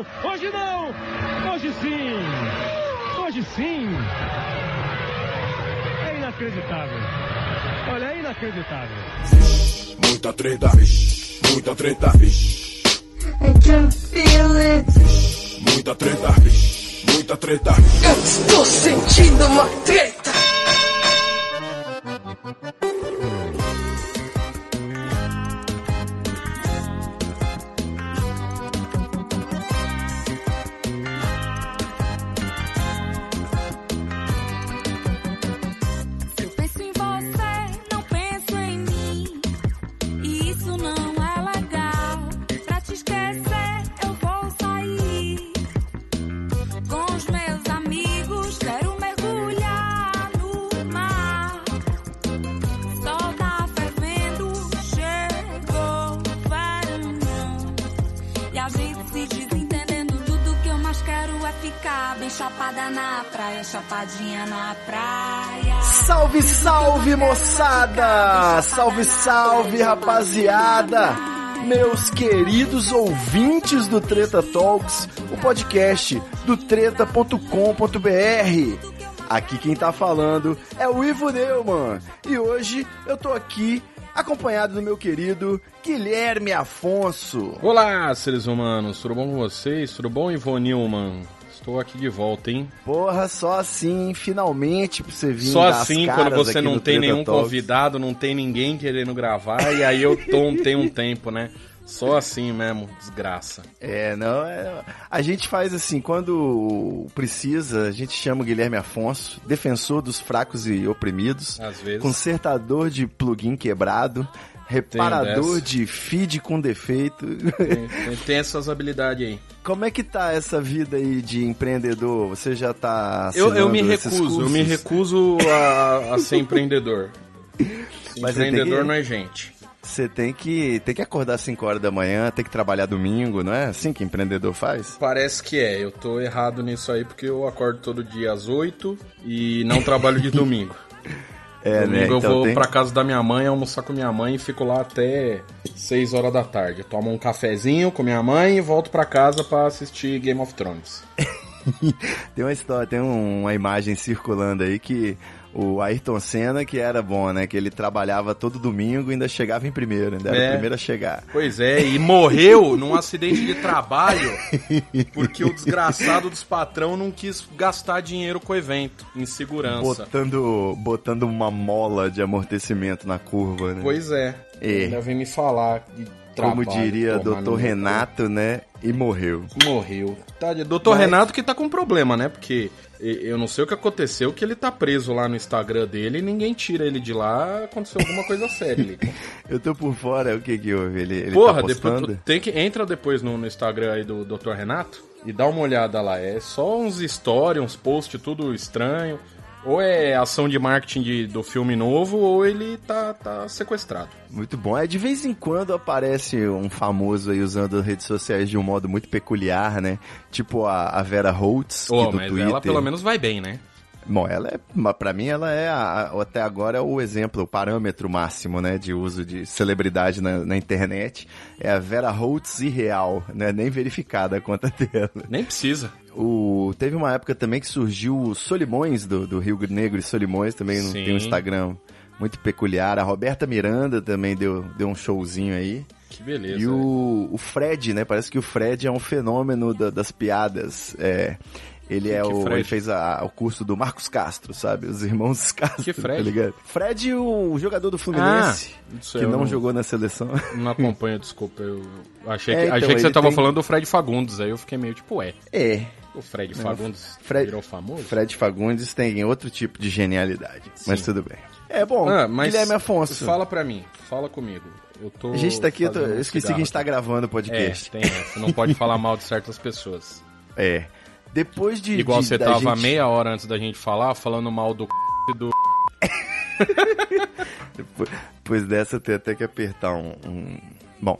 não, hoje não, hoje sim, hoje sim. É inacreditável. Olha, é inacreditável. Muita treta, muita treta, I can feel it. muita treta, muita treta. Eu estou sentindo uma treta. Salve moçada! Salve, salve rapaziada! Meus queridos ouvintes do Treta Talks, o podcast do treta.com.br. Aqui quem tá falando é o Ivo Neumann e hoje eu tô aqui acompanhado do meu querido Guilherme Afonso. Olá, seres humanos, tudo bom com vocês? Tudo bom, Ivone Newman? Estou aqui de volta, hein? Porra, só assim, finalmente pra você vir Só assim, quando você não tem nenhum Talks. convidado, não tem ninguém querendo gravar, e aí eu tô, tenho um tempo, né? Só assim mesmo, desgraça. É, não, é, a gente faz assim, quando precisa, a gente chama o Guilherme Afonso, defensor dos fracos e oprimidos, Às vezes. consertador de plugin quebrado, reparador de feed com defeito. Tem, tem- essas habilidades aí. Como é que tá essa vida aí de empreendedor? Você já tá Eu, eu me recuso, eu me recuso a, a ser empreendedor. Mas empreendedor que- não é gente. Você tem que, tem que acordar às 5 horas da manhã, tem que trabalhar domingo, não é assim que empreendedor faz? Parece que é, eu tô errado nisso aí porque eu acordo todo dia às 8 e não trabalho de domingo. É, Domingo né? eu Então vou tem- pra casa da minha mãe, almoçar com minha mãe e fico lá até 6 horas da tarde. Eu tomo um cafezinho com minha mãe e volto pra casa pra assistir Game of Thrones. Tem uma história, tem um- uma imagem circulando aí que o Ayrton Senna, que era bom, né? Que ele trabalhava todo domingo e ainda chegava em primeiro, ainda era É. o primeiro a chegar. Pois é, e morreu num acidente de trabalho porque o desgraçado dos patrão não quis gastar dinheiro com o evento, em segurança. Botando, botando uma mola de amortecimento na curva, né? Pois é. É. Ainda vem me falar de Como trabalho, diria no Renato, né? E morreu. Morreu. Tá, Doutor Mas- Renato que tá com problema, né? Porque eu não sei o que aconteceu, que ele tá preso lá no Instagram dele e ninguém tira ele de lá. Aconteceu alguma coisa séria ali. Eu tô por fora, o que que houve? Ele, ele Porra, tá postando? depois tem que entra depois no, no Instagram aí do Dr. Renato e dá uma olhada lá. É só uns stories, uns posts tudo estranho. Ou é ação de marketing de- do filme novo, ou ele tá, tá sequestrado. Muito bom. É, de vez em quando aparece um famoso aí usando as redes sociais de um modo muito peculiar, né? Tipo a, a Vera Holtz, que Oh, mas Twitter. ela pelo menos vai bem, né? Bom, ela é, mas pra mim ela é a- a- até agora é o exemplo, o parâmetro máximo, né, de uso de celebridade na, na internet. É a Vera Holtz irreal, né, nem verificada a conta dela. Nem precisa. O, teve uma época também que surgiu o Solimões do, do Rio Negro e Solimões também Sim. tem um Instagram muito peculiar. A Roberta Miranda também deu, deu um showzinho aí. Que beleza. E o, o Fred, né? Parece que o Fred é um fenômeno da- das piadas. É, ele é que o. Fred? Ele fez a- o curso do Marcos Castro, sabe? Os irmãos Castro. Que Fred? Tá ligado? Fred, o jogador do Fluminense, Ah, que não não- jogou na seleção. Não acompanho, desculpa. Eu achei É, que, então, achei que você tava tem- falando do Fred Fagundes, aí eu fiquei meio tipo, ué, É. o Fred Fagundes Fred- virou famoso? Fred Fagundes tem outro tipo de genialidade. Mas tudo bem. É bom, Ah, mas Guilherme Afonso. Fala pra mim, fala comigo. Eu tô A gente tá aqui, eu, tô- eu esqueci que a cigarro gente tá gravando o É, podcast. tem essa. Não pode falar mal de certas pessoas. É. Depois de. Igual de- você tava gente- meia hora antes da gente falar, falando mal do c... e do... Depois dessa tenho até que apertar um. um- Bom.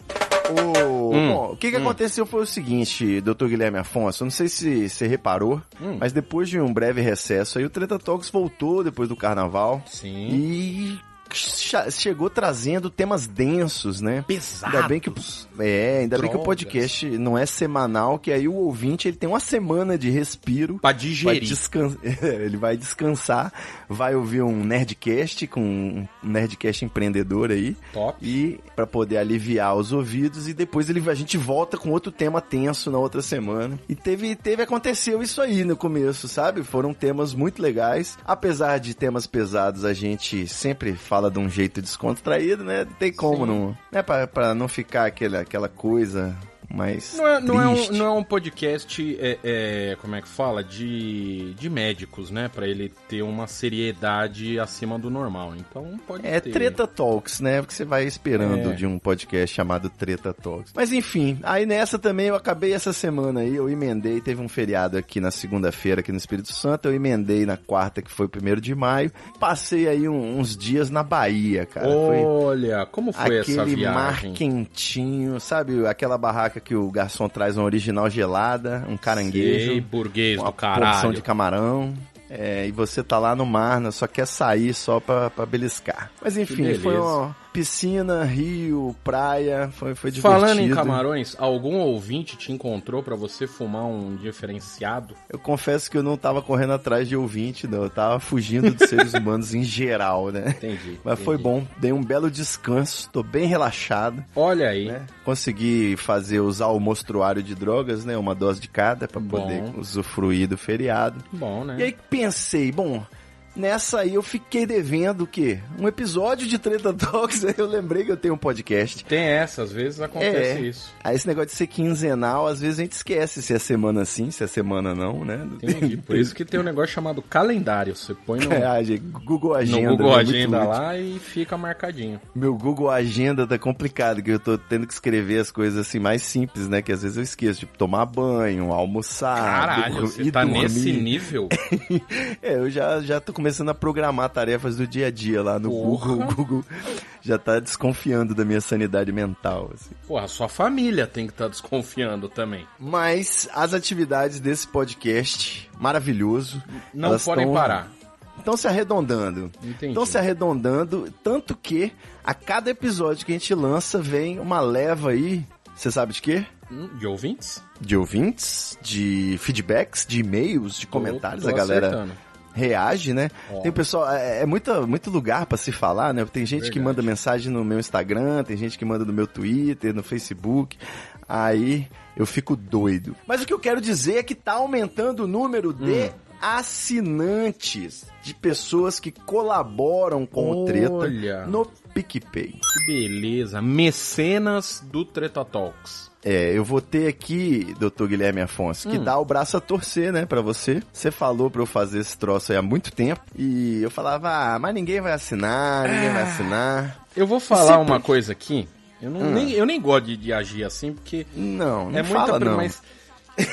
O... Hum, Bom, o que, que aconteceu foi o seguinte, doutor Guilherme Afonso, não sei se você reparou, Hum. mas depois de um breve recesso aí, o Treta Talks voltou depois do carnaval Sim. e chegou trazendo temas densos, né? Pesados. Ainda bem que, é, ainda bem que o Drogas. podcast não é semanal, que aí o ouvinte ele tem uma semana de respiro. Pra Vai digerir. descan- ele vai descansar, vai ouvir um Nerdcast com um Nerdcast empreendedor aí. Top. E para poder aliviar os ouvidos e depois ele, a gente volta com outro tema tenso na outra semana. E teve, teve aconteceu isso aí no começo, sabe? Foram temas muito legais. Apesar de temas pesados, a gente sempre fala de um jeito descontraído, né? Tem como Sim. não, né? Pra, pra não ficar aquela, aquela coisa mais Não é, não, é um, não é um podcast, é, é, como é que fala? De, de médicos, né? Pra ele ter uma seriedade acima do normal. Então pode É ter. Treta Talks, né? Porque você vai esperando É. de um podcast chamado Treta Talks. Mas enfim, aí nessa também eu acabei essa semana aí, eu emendei, teve um feriado aqui na segunda-feira aqui no Espírito Santo, eu emendei na quarta, que foi o primeiro de maio. Passei aí um- uns dias na Bahia, cara. Foi Olha, como foi essa aquele mar viagem? quentinho, sabe? Aquela barraca que o garçom traz uma original gelada, um caranguejo Sei, burguês uma do caralho. porção de camarão. é, e você tá lá no mar, né, só quer sair só pra, pra beliscar. Mas enfim, foi uma piscina, rio, praia, foi, foi divertido. Falando em camarões, algum ouvinte te encontrou pra você fumar um diferenciado? Eu confesso que eu não tava correndo atrás de ouvinte, não. Eu tava fugindo dos seres humanos em geral, né? Entendi. Mas foi entendi. bom, dei um belo descanso, tô bem relaxado. Olha aí. né? Consegui fazer, usar o mostruário de drogas, né? Uma dose de cada pra Bom. poder usufruir do feriado. Bom, né? E aí pensei, bom, nessa aí eu fiquei devendo o quê? Um episódio de Treta Talks, eu lembrei que eu tenho um podcast. Tem essa, às vezes acontece É. isso. Aí esse negócio de ser quinzenal, às vezes a gente esquece se é semana sim, se é semana não, né? Entendi. Por isso que tem um negócio chamado calendário. Você põe no, É, Google Agenda. no Google né? Agenda útil. lá e fica marcadinho. Meu Google Agenda tá complicado, que eu tô tendo que escrever as coisas assim mais simples, né? Que às vezes eu esqueço, tipo, tomar banho, almoçar. Caralho, dur- você tá dormir. nesse nível? É, eu já, já tô começando a programar tarefas do dia a dia lá no Porra. Google. O Google já tá desconfiando da minha sanidade mental, assim. Porra, sua família tem que estar desconfiando também. Mas as atividades desse podcast, maravilhoso. Não podem tão- parar. Estão se arredondando. Estão se arredondando, tanto que a cada episódio que a gente lança vem uma leva aí, você sabe de quê? Hum, De ouvintes? De ouvintes, de feedbacks, de e-mails, de comentários, Tô- a tô galera acertando. Reage, né? Ó. Tem o pessoal, é, é muito, muito lugar pra se falar, né? Tem gente que manda mensagem no meu Instagram, tem gente que manda no meu Twitter, no Facebook. Aí eu fico doido. Mas o que eu quero dizer é que tá aumentando o número de Hum. Assinantes, de pessoas que colaboram com o Treta Olha. no PicPay. Que beleza. Mecenas do Treta Talks. É, eu vou ter aqui, doutor Guilherme Afonso, Hum. que dá o braço a torcer, né, pra você. Você falou pra eu fazer esse troço aí há muito tempo. E eu falava, ah, mas ninguém vai assinar, ninguém Ah. vai assinar. Eu vou falar Sempre- uma coisa aqui. Eu, não, Hum. nem, eu nem gosto de, de agir assim, porque Não, não é fala muita não. mas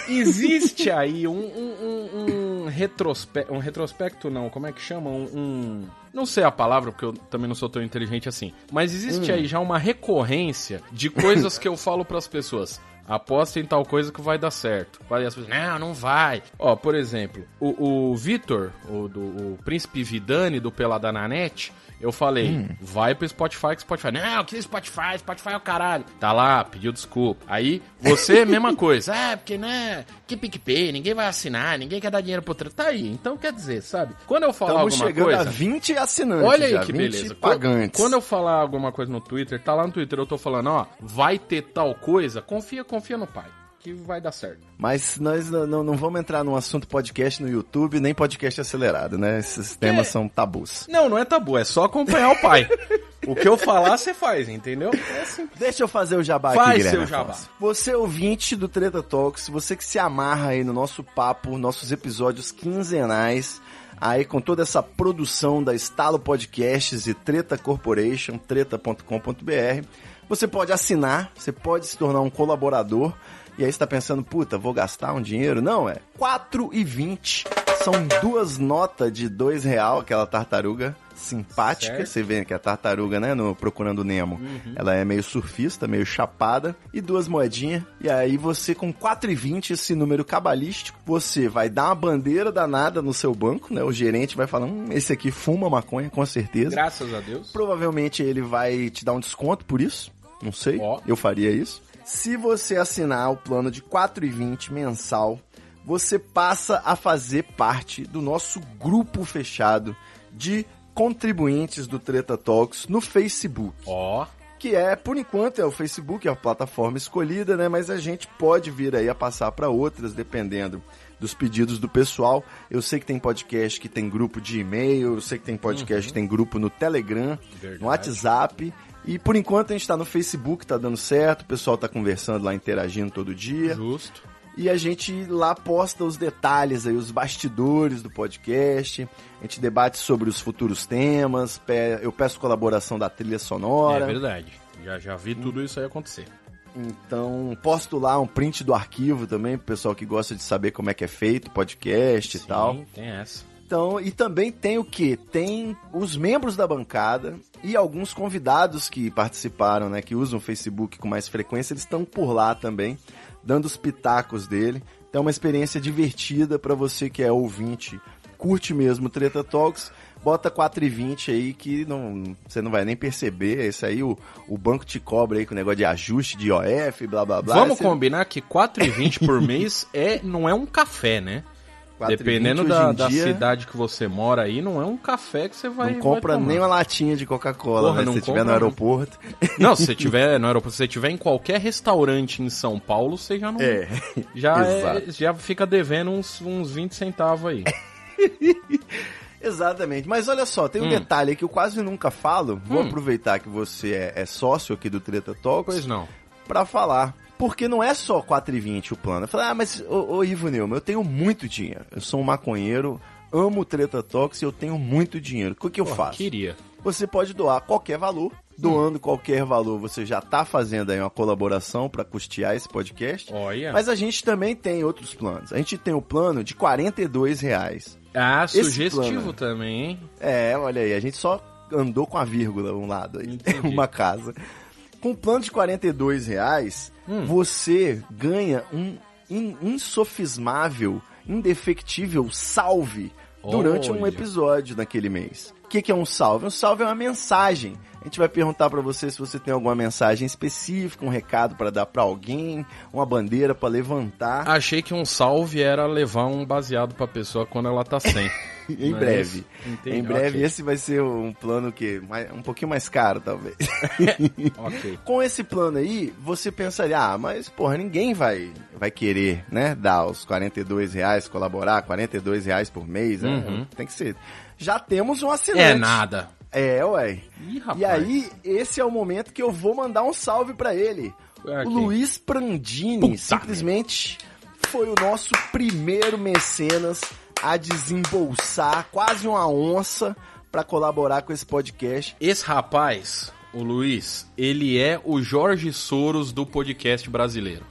existe aí um, um, um, um retrospecto, um retrospecto não, como é que chama? Um, um- não sei a palavra, porque eu também não sou tão inteligente assim, mas existe Hum. aí já uma recorrência de coisas que eu falo pras pessoas. Aposta em tal coisa que vai dar certo. Aí as pessoas, não, não vai. Ó, por exemplo, o, o Vitor, o, do, o príncipe Vidani do Pelada na Net, eu falei, Hum. vai pro Spotify que Spotify. Não, que Spotify, Spotify é o caralho. Tá lá, pediu desculpa. Aí, você, mesma coisa. É, porque, né, que PicPay, ninguém vai assinar, ninguém quer dar dinheiro pro outro. Tá aí, então quer dizer, sabe? Quando eu falar Estamos alguma chegando coisa... a 20 assinantes Olha aí já, que 20 beleza. pagantes. Quando eu falar alguma coisa no Twitter, tá lá no Twitter, eu tô falando, ó, vai ter tal coisa, confia, confia no pai, que vai dar certo. Mas nós não, não- vamos entrar num assunto podcast no YouTube, nem podcast acelerado, né? Esses temas são tabus. Não, não é tabu, é só acompanhar o pai. o que eu falar, você faz, entendeu? É simples. Deixa eu fazer o jabá Faz aqui, Guilherme seu jabá. Afonso. Você ouvinte do Treta Talks, você que se amarra aí no nosso papo, nossos episódios quinzenais, aí com toda essa produção da Estalo Podcasts e Treta Corporation, treta.com.br, você pode assinar, você pode se tornar um colaborador, e aí você tá pensando, puta, vou gastar um dinheiro? Não, é 4,20 São duas notas de dois real, aquela tartaruga simpática. Certo. Você vê que a tartaruga, né, no Procurando Nemo, Uhum. ela é meio surfista, meio chapada. E duas moedinhas. E aí você, com 4,20, esse número cabalístico, você vai dar uma bandeira danada no seu banco, né? O gerente vai falar, hum, esse aqui fuma maconha, com certeza. Graças a Deus. Provavelmente ele vai te dar um desconto por isso. Não sei. Ó. Eu faria isso. Se você assinar o plano de 4,20 mensal, você passa a fazer parte do nosso grupo fechado de contribuintes do Treta Talks no Facebook. Ó, Que é, por enquanto, é o Facebook, é a plataforma escolhida, né? Mas a gente pode vir aí a passar para outras, dependendo dos pedidos do pessoal. Eu sei que tem podcast que tem grupo de e-mail, eu sei que tem podcast que tem grupo no Telegram, Verdade. no WhatsApp. E por enquanto a gente tá no Facebook, tá dando certo, o pessoal tá conversando lá, interagindo todo dia. justo. E a gente lá posta os detalhes aí, os bastidores do podcast. A gente debate sobre os futuros temas. Eu peço colaboração da trilha sonora. É verdade. Já, já vi tudo isso aí acontecer. Então, posto lá um print do arquivo também, pro pessoal que gosta de saber como é que é feito, podcast e tal. Sim, tem essa. Então, e também tem o que? Tem os membros da bancada e alguns convidados que participaram, né, que usam o Facebook com mais frequência, eles estão por lá também, dando os pitacos dele. Então, é uma experiência divertida para você que é ouvinte, curte mesmo o Treta Talks. Bota 4,20 aí que não, você não vai nem perceber. Esse aí o, o banco te cobra aí com o negócio de ajuste de IOF, blá blá blá. Vamos Você- combinar que 4,20 por mês é, não é um café, né? 4,20 Dependendo da, da dia, cidade que você mora aí, não é um café que você vai. Não compra vai nem uma latinha de Coca-Cola, né? Se tiver no compra, não. aeroporto. Não, se você tiver no aeroporto, se você tiver em qualquer restaurante em São Paulo, você já não. É. Já, é- já fica devendo uns, uns 20 centavos aí. Exatamente. Mas olha só, tem um Hum. detalhe que eu quase nunca falo. Vou aproveitar que você é, é sócio aqui do Treta Talks Pois não. pra falar. Porque não é só 4,20 o plano. Eu falei, ah, mas, ô, ô Ivo Neumann, eu tenho muito dinheiro. Eu sou um maconheiro, amo Treta e eu tenho muito dinheiro. O que, que eu Porra, faço? Queria. Você pode doar qualquer valor. Doando qualquer valor, você já tá fazendo aí uma colaboração para custear esse podcast. Olha. Mas a gente também tem outros planos. A gente tem o plano de 42 reais. Ah, Esse sugestivo plano. também, hein? É, olha aí, a gente só andou com a vírgula um lado aí, uma casa. Com o plano de 42 reais, Hum. você ganha um in- insofismável, indefectível salve durante um episódio naquele mês. O que, que é um salve? Um salve é uma mensagem. A gente vai perguntar pra você se você tem alguma mensagem específica, um recado pra dar pra alguém, uma bandeira pra levantar. Achei que um salve era levar um baseado pra pessoa quando ela tá sem. em Mas- breve. Entendi, Em breve ok. esse vai ser um plano que um pouquinho mais caro, talvez. Ok. Com esse plano aí, você pensaria, ah, mas porra, ninguém vai, vai querer, né, dar os 42 reais, colaborar, 42 reais por mês, né? Uhum. Tem que ser. Já temos um assinante. É nada. É, ué. Ih, rapaz. E aí, esse é o momento que eu vou mandar um salve pra ele. É, O? Luiz Prandini, Puta simplesmente foi o nosso primeiro mecenas a desembolsar quase uma onça pra colaborar com esse podcast. Esse rapaz, o Luiz, ele é o Jorge Soros do podcast brasileiro.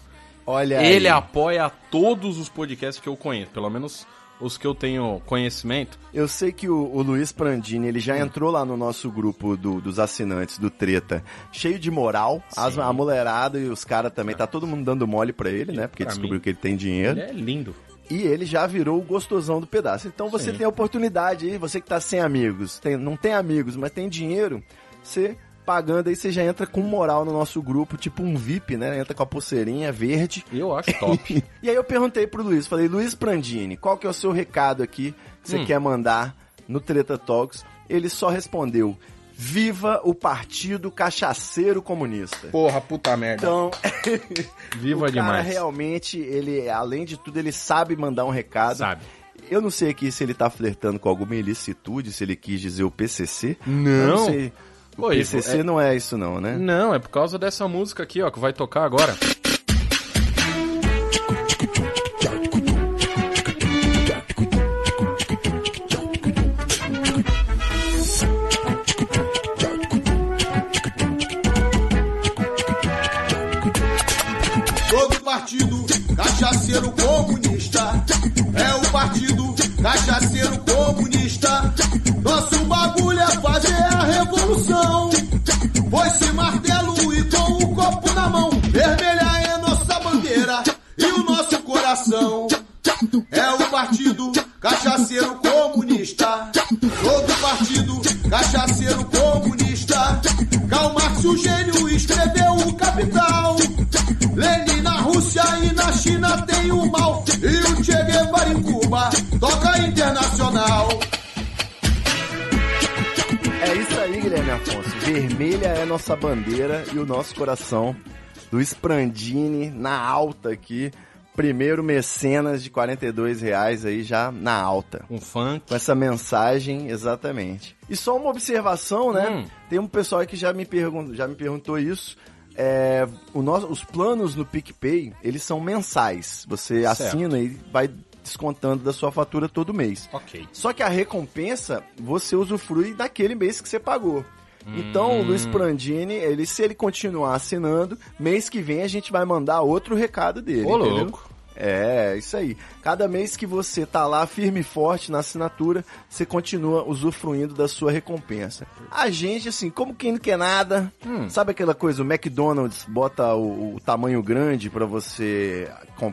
Olha Ele aí. apoia todos os podcasts que eu conheço, pelo menos os que eu tenho conhecimento. Eu sei que o, o Luiz Prandini, ele Hum. já entrou lá no nosso grupo do- dos assinantes do Treta, cheio de moral, as, a mulherada e os caras também, tá todo mundo dando mole pra ele, né? Porque Pra descobriu mim. que ele tem dinheiro. Ele é lindo. E ele já virou o gostosão do pedaço. Então você Sim. tem a oportunidade aí, você que tá sem amigos, tem- não tem amigos, mas tem dinheiro, você pagando aí, você já entra com moral no nosso grupo, tipo um VIP, né? Entra com a pulseirinha verde. Eu acho top. E aí eu perguntei pro Luiz, falei, Luiz Prandini, qual que é o seu recado aqui que você Hum. quer mandar no Treta Talks? Ele só respondeu, viva o Partido Cachaceiro Comunista. Porra, puta merda. Então, Viva o cara demais. realmente, ele, além de tudo, ele sabe mandar um recado. Sabe? Eu não sei aqui se ele tá flertando com alguma ilicitude, se ele quis dizer o PCC. Não. Eu não sei. O Pô, PCC é- não é isso não, né? Não, é por causa dessa música aqui, ó, que vai tocar agora. Todo partido cachaceiro comunista. É o partido cachaceiro comunista. Coração. É o partido cachaceiro comunista. Todo partido cachaceiro comunista. Karl Marx, o gênio, escreveu o Capital. Lenin na Rússia e na China tem o mal. E o Che Guevara em Cuba toca internacional. É isso aí, Guilherme Afonso. Vermelha é nossa bandeira e o nosso coração. Luiz Prandini na alta aqui. Primeiro mecenas de 42 reais aí já na alta. Um funk. Com essa mensagem, exatamente. E só uma observação, né? Hum. Tem um pessoal aí que já me, pergun já me perguntou isso. É, o nosso, os planos no PicPay, eles são mensais. Você Certo. assina e vai descontando da sua fatura todo mês. Ok. Só que a recompensa, você usufrui daquele mês que você pagou. Então, o Luiz Prandini, ele, se ele continuar assinando, mês que vem a gente vai mandar outro recado dele. Ô, louco. É, isso aí. Cada mês que você tá lá firme e forte na assinatura, você continua usufruindo da sua recompensa. A gente, assim, como quem não quer nada, sabe aquela coisa, o McDonald's bota o, o tamanho grande pra você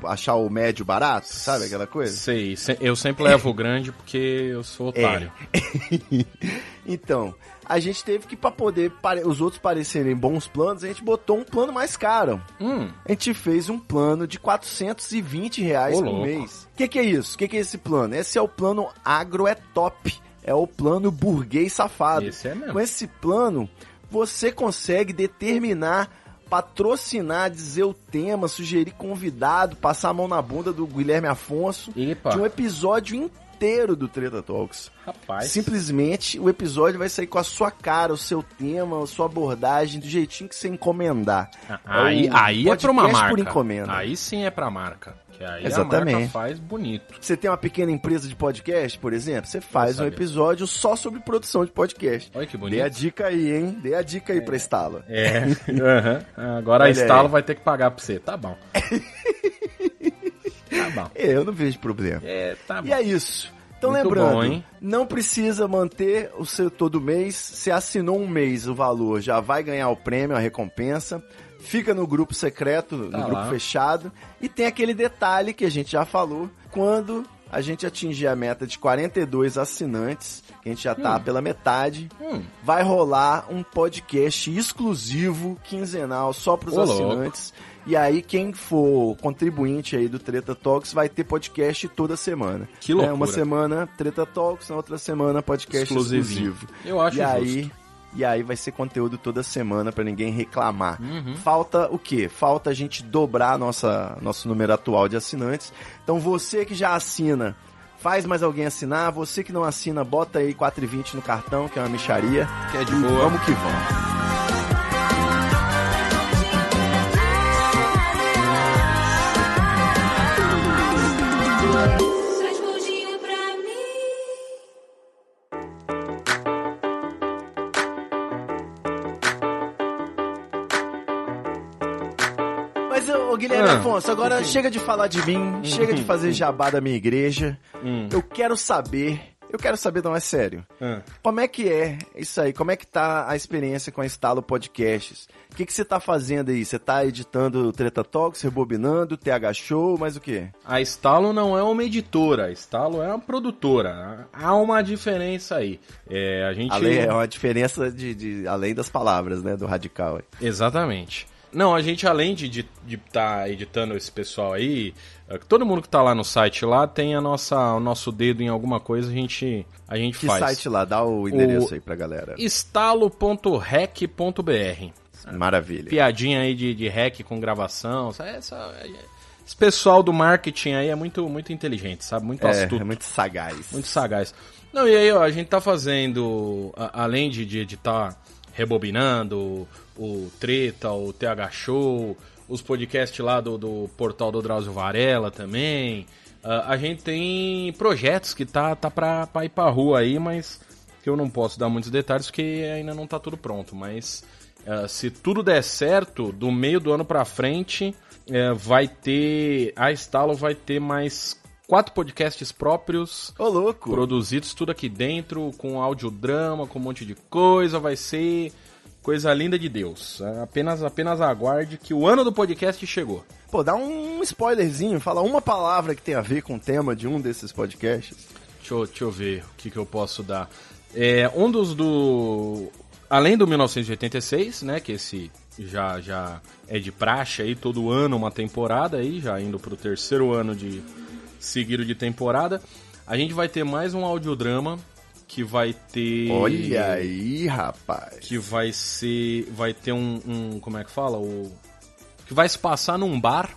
achar o médio barato, sabe aquela coisa? Sei, se- eu sempre levo o grande porque eu sou otário. então, a gente teve que, pra poder os outros parecerem bons planos, a gente botou um plano mais caro. Hum, A gente fez um plano de 420 reais Ô, por louco. mês. O que, que é isso? O que, que é esse plano? Esse é o plano Agro é Top. É o plano burguês safado. Esse é mesmo. Com esse plano, você consegue determinar, patrocinar, dizer o tema, sugerir convidado, passar a mão na bunda do Guilherme Afonso Epa. de um episódio inteiro do Treta Talks. rapaz. Simplesmente o episódio vai sair com a sua cara, o seu tema, a sua abordagem, do jeitinho que você encomendar. Aí, É o aí é pra uma marca. por encomenda. Aí sim é pra marca. Que aí a Exatamente. marca faz bonito. Você tem uma pequena empresa de podcast, por exemplo, você faz um episódio só sobre produção de podcast. Olha que bonito. Dê a dica aí, hein? Dê a dica aí pra Estala. É. aham. Agora a Olha Estalo aí. vai ter que pagar pra você. Tá bom. tá bom. Eu não vejo problema. É, tá bom. E é isso. Então Muito lembrando, bom, não precisa manter o seu todo mês. Se assinou um mês o valor, já vai ganhar o prêmio, a recompensa. Fica no grupo secreto, no Tá grupo lá. fechado. E tem aquele detalhe que a gente já falou. Quando a gente atingir a meta de 42 assinantes, que a gente já tá pela metade, Hum. vai rolar um podcast exclusivo, quinzenal, só pros Ô, louco. E aí, quem for contribuinte aí do Treta Talks vai ter podcast toda semana. Que É, loucura. uma semana Treta Talks, na outra semana podcast exclusivo. Eu acho e aí, justo. e aí vai ser conteúdo toda semana pra ninguém reclamar. Uhum. Falta o quê? Falta a gente dobrar nossa, nosso número atual de assinantes. Então você que já assina, faz mais alguém assinar. Você que não assina, bota aí 4,20 no cartão, que é uma micharia. Que é de boa. Vamos que vamos. Afonso, agora chega de falar de mim, chega de fazer jabá da minha igreja. Hum. Eu quero saber, eu quero saber, não é sério. Ah. Como é que é isso aí? Como é que tá a experiência com a Estalo Podcasts? O que, que você tá fazendo aí? Você tá editando o Treta Talks, rebobinando, TH Show, mais o quê? A Stalo não é uma editora, a Stalo é uma produtora. Há uma diferença aí. É, a gente. Além, é uma diferença de, de- além das palavras, né, do radical. aí. Exatamente. Não, a gente, além de estar de, tá editando esse pessoal aí, é, todo mundo que tá lá no site lá tem a nossa, o nosso dedo em alguma coisa, a gente, a gente Que faz. site lá? Dá o endereço O- aí pra galera. estalo.rec.br. Maravilha. Piadinha aí de, de hack com gravação. Essa, esse pessoal do marketing aí é muito, muito inteligente, sabe? Muito É, astuto. é muito sagaz. Muito sagaz. Não, e aí, ó, a gente tá fazendo, a- além de, de editar, rebobinando, o Treta, o TH Show, os podcasts lá do, do portal do Drauzio Varela também. ah, a gente tem projetos que tá, tá pra, pra ir pra rua aí, mas que eu não posso dar muitos detalhes porque ainda não tá tudo pronto. Mas eh, se tudo der certo, do meio do ano pra frente, eh, vai ter. A Estalo vai ter mais quatro podcasts próprios. Ô, louco! Produzidos tudo aqui dentro, com audiodrama, com um monte de coisa, vai ser coisa linda de Deus. É, Apenas, apenas aguarde que o ano do podcast chegou. Pô, dá um spoilerzinho, fala uma palavra que tem a ver com o tema de um desses podcasts. Deixa eu, deixa eu ver o que, que eu posso dar. É, um dos do. Além do 1986, né? Que esse já, já é de praxe aí, todo ano uma temporada aí, já indo pro terceiro ano de seguido de temporada. A gente vai ter mais um audiodrama que vai ter. Olha aí, rapaz. Que vai ser. Vai ter um. um- como é que fala? O. Que vai se passar num bar.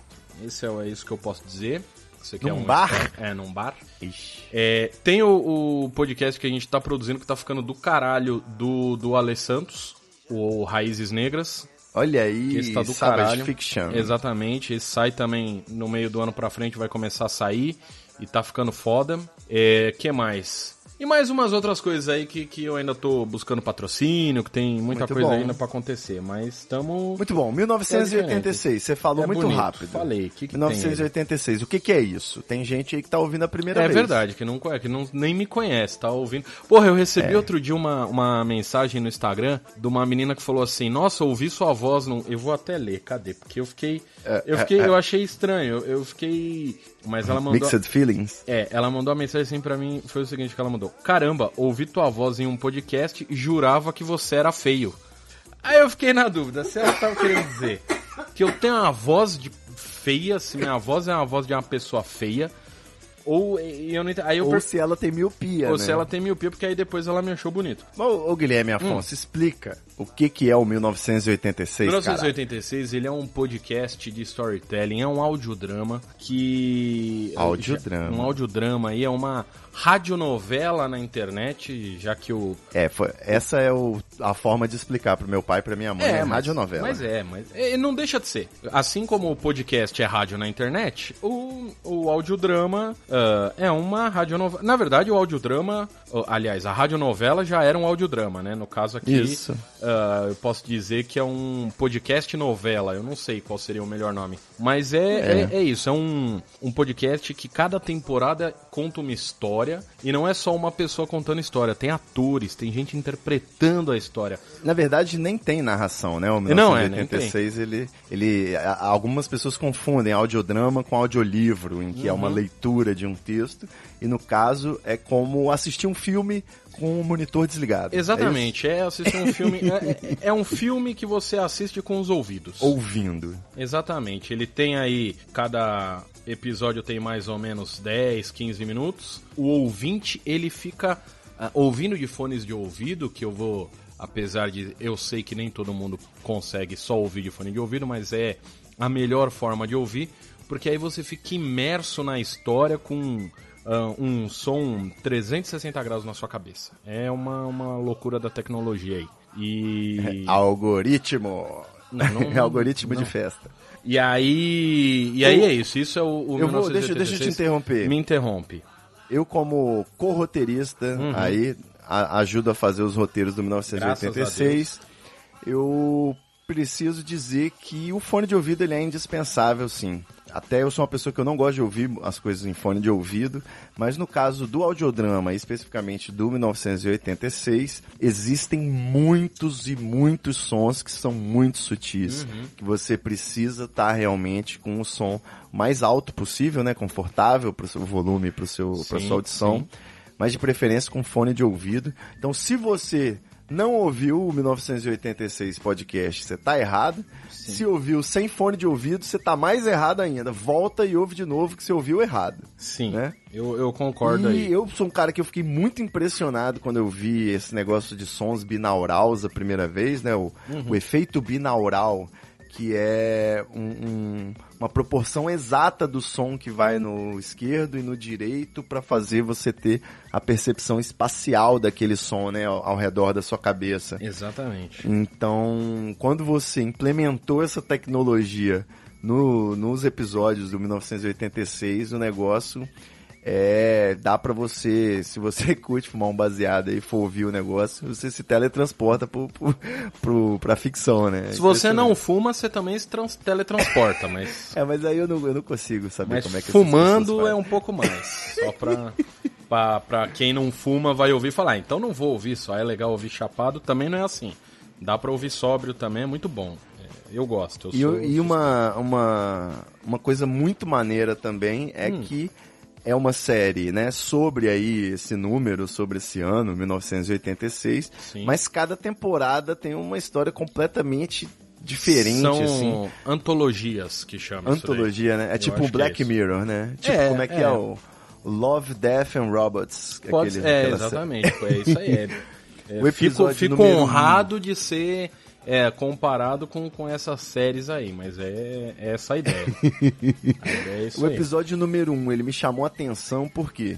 Esse é, é isso que eu posso dizer. Isso é Num um- bar? É, num bar. Ixi. É, tem o, o podcast que a gente tá produzindo que tá ficando do caralho do, do Ale Santos, o Raízes Negras. Olha aí, esse tá do Savage caralho. Fiction. Exatamente. Esse sai também no meio do ano pra frente, vai começar a sair. E tá ficando foda. É, que mais? E mais umas outras coisas aí que, que eu ainda tô buscando patrocínio, que tem muita Muito coisa bom. ainda pra acontecer. Mas estamos. Muito bom, 1986, você falou É muito bonito, rápido. falei. O que que tem 1986, o que, que é isso? Tem gente aí que tá ouvindo a primeira É vez. verdade, que não, conhe- que não nem me conhece, tá ouvindo. Porra, eu recebi É. outro dia uma, uma mensagem no Instagram de uma menina que falou assim: Nossa, ouvi sua voz. No... Eu vou até ler, cadê? Porque eu fiquei. É, eu fiquei, eu achei estranho. Eu, eu fiquei. Mas ela mandou. Mixed Feelings. É, ela mandou uma mensagem assim pra mim, foi o seguinte que ela mandou. Caramba, ouvi tua voz em um podcast e jurava que você era feio. Aí eu fiquei na dúvida, se ela tava querendo dizer que eu tenho uma voz de feia, se minha voz é uma voz de uma pessoa feia, ou eu não. Aí eu Ou per... se ela tem miopia, ou né? se ela tem miopia, porque aí depois ela me achou bonito. Ô, ô, Guilherme Afonso, explica o que, que é o 1986, cara. 1986, ele é um podcast de storytelling, é um audiodrama que... Audiodrama. Um audiodrama aí, é uma radionovela na internet, já que o... É, foi- essa é o- a forma de explicar pro meu pai e pra minha mãe. É, mas- radionovela. Mas é, mas é, não deixa de ser. Assim como o podcast é rádio na internet, o, o audiodrama ah, é uma radionovela. Na verdade, o audiodrama, oh, aliás, a radionovela já era um audiodrama, né? No caso aqui, Isso. ah, eu posso dizer que é um podcast novela. Eu não sei qual seria o melhor nome. Mas é, é. é isso, é um, um podcast que cada temporada conta uma história e não é só uma pessoa contando história. Tem atores, tem gente interpretando a história. Na verdade, nem tem narração, né? O Não, é, 1986, ele, ele, algumas pessoas confundem audiodrama com audiolivro, em que é Uhum. uma leitura de um texto, e no caso é como assistir um filme com o monitor desligado. É Exatamente, é, assistir um filme. É, é- é um filme que você assiste com os ouvidos. Ouvindo. Exatamente. Ele tem aí. Cada episódio tem mais ou menos 10, 15 minutos. O ouvinte, ele fica ah, ouvindo de fones de ouvido, que eu vou. Apesar de eu sei que nem todo mundo consegue só ouvir de fone de ouvido, mas é a melhor forma de ouvir, porque aí você fica imerso na história com ah, um som 360 graus na sua cabeça. É uma, uma loucura da tecnologia aí. E. Algoritmo. Não, não- é algoritmo não. de festa. E aí. E aí é isso. Isso é o. o Eu vou- deixa- 1986. deixa eu te interromper. Me interrompe. Eu, como co-roteirista, Uhum. aí a, ajudo a fazer os roteiros do 1986. Eu preciso dizer que o fone de ouvido ele é indispensável, sim. Até eu sou uma pessoa que eu não gosto de ouvir as coisas em fone de ouvido, mas no caso do audiodrama, especificamente do 1986, existem muitos e muitos sons que são muito sutis, que você precisa estar realmente com o som mais alto possível, né, confortável para o seu volume, para sua audição sim. mas de preferência com fone de ouvido. Então, se você não ouviu o 1986 podcast, você tá errado. Se ouviu sem fone de ouvido, você tá mais errado ainda. Volta e ouve de novo que você ouviu errado. Sim. Né? Eu, eu concordo e aí. eu sou um cara que eu fiquei muito impressionado quando eu vi esse negócio de sons binaurals a primeira vez, né? O, Uhum. o efeito binaural, que é um- um- uma proporção exata do som que vai no esquerdo e no direito para fazer você ter a percepção espacial daquele som, né? Ao, ao redor da sua cabeça. Exatamente. Então, quando você implementou essa tecnologia no- nos episódios do 1986, o negócio é, dá pra você, se você curte fumar um baseado e for ouvir o negócio, você se teletransporta pro, pro, pro, pra ficção, né? Se você não fuma, você também se trans- teletransporta, mas, É, mas aí eu não, eu não consigo saber mas como é que fumando é um pouco mais. Só pra, pra, pra quem não fuma vai ouvir falar, "Ah, então não vou ouvir, só é legal ouvir chapado, também não é assim. Dá pra ouvir sóbrio também, é muito bom. É, Eu gosto. Eu E, sou- e uma, uma, uma coisa muito maneira também é Hum. que é uma série, né, sobre aí esse número, sobre esse ano, 1986, Sim. mas cada temporada tem uma história completamente diferente, São assim. antologias que chamam. Antologia, né? É Eu tipo que Black é. Mirror, né? Tipo, É, como é que é, é. o Love, Death and Robots? Pode, aquele- é, exatamente. É isso aí. É, é, fico fico número um. honrado de ser é, comparado com, com essas séries aí, mas é, é essa a ideia. a ideia é O aí. episódio número um, ele me chamou a atenção porque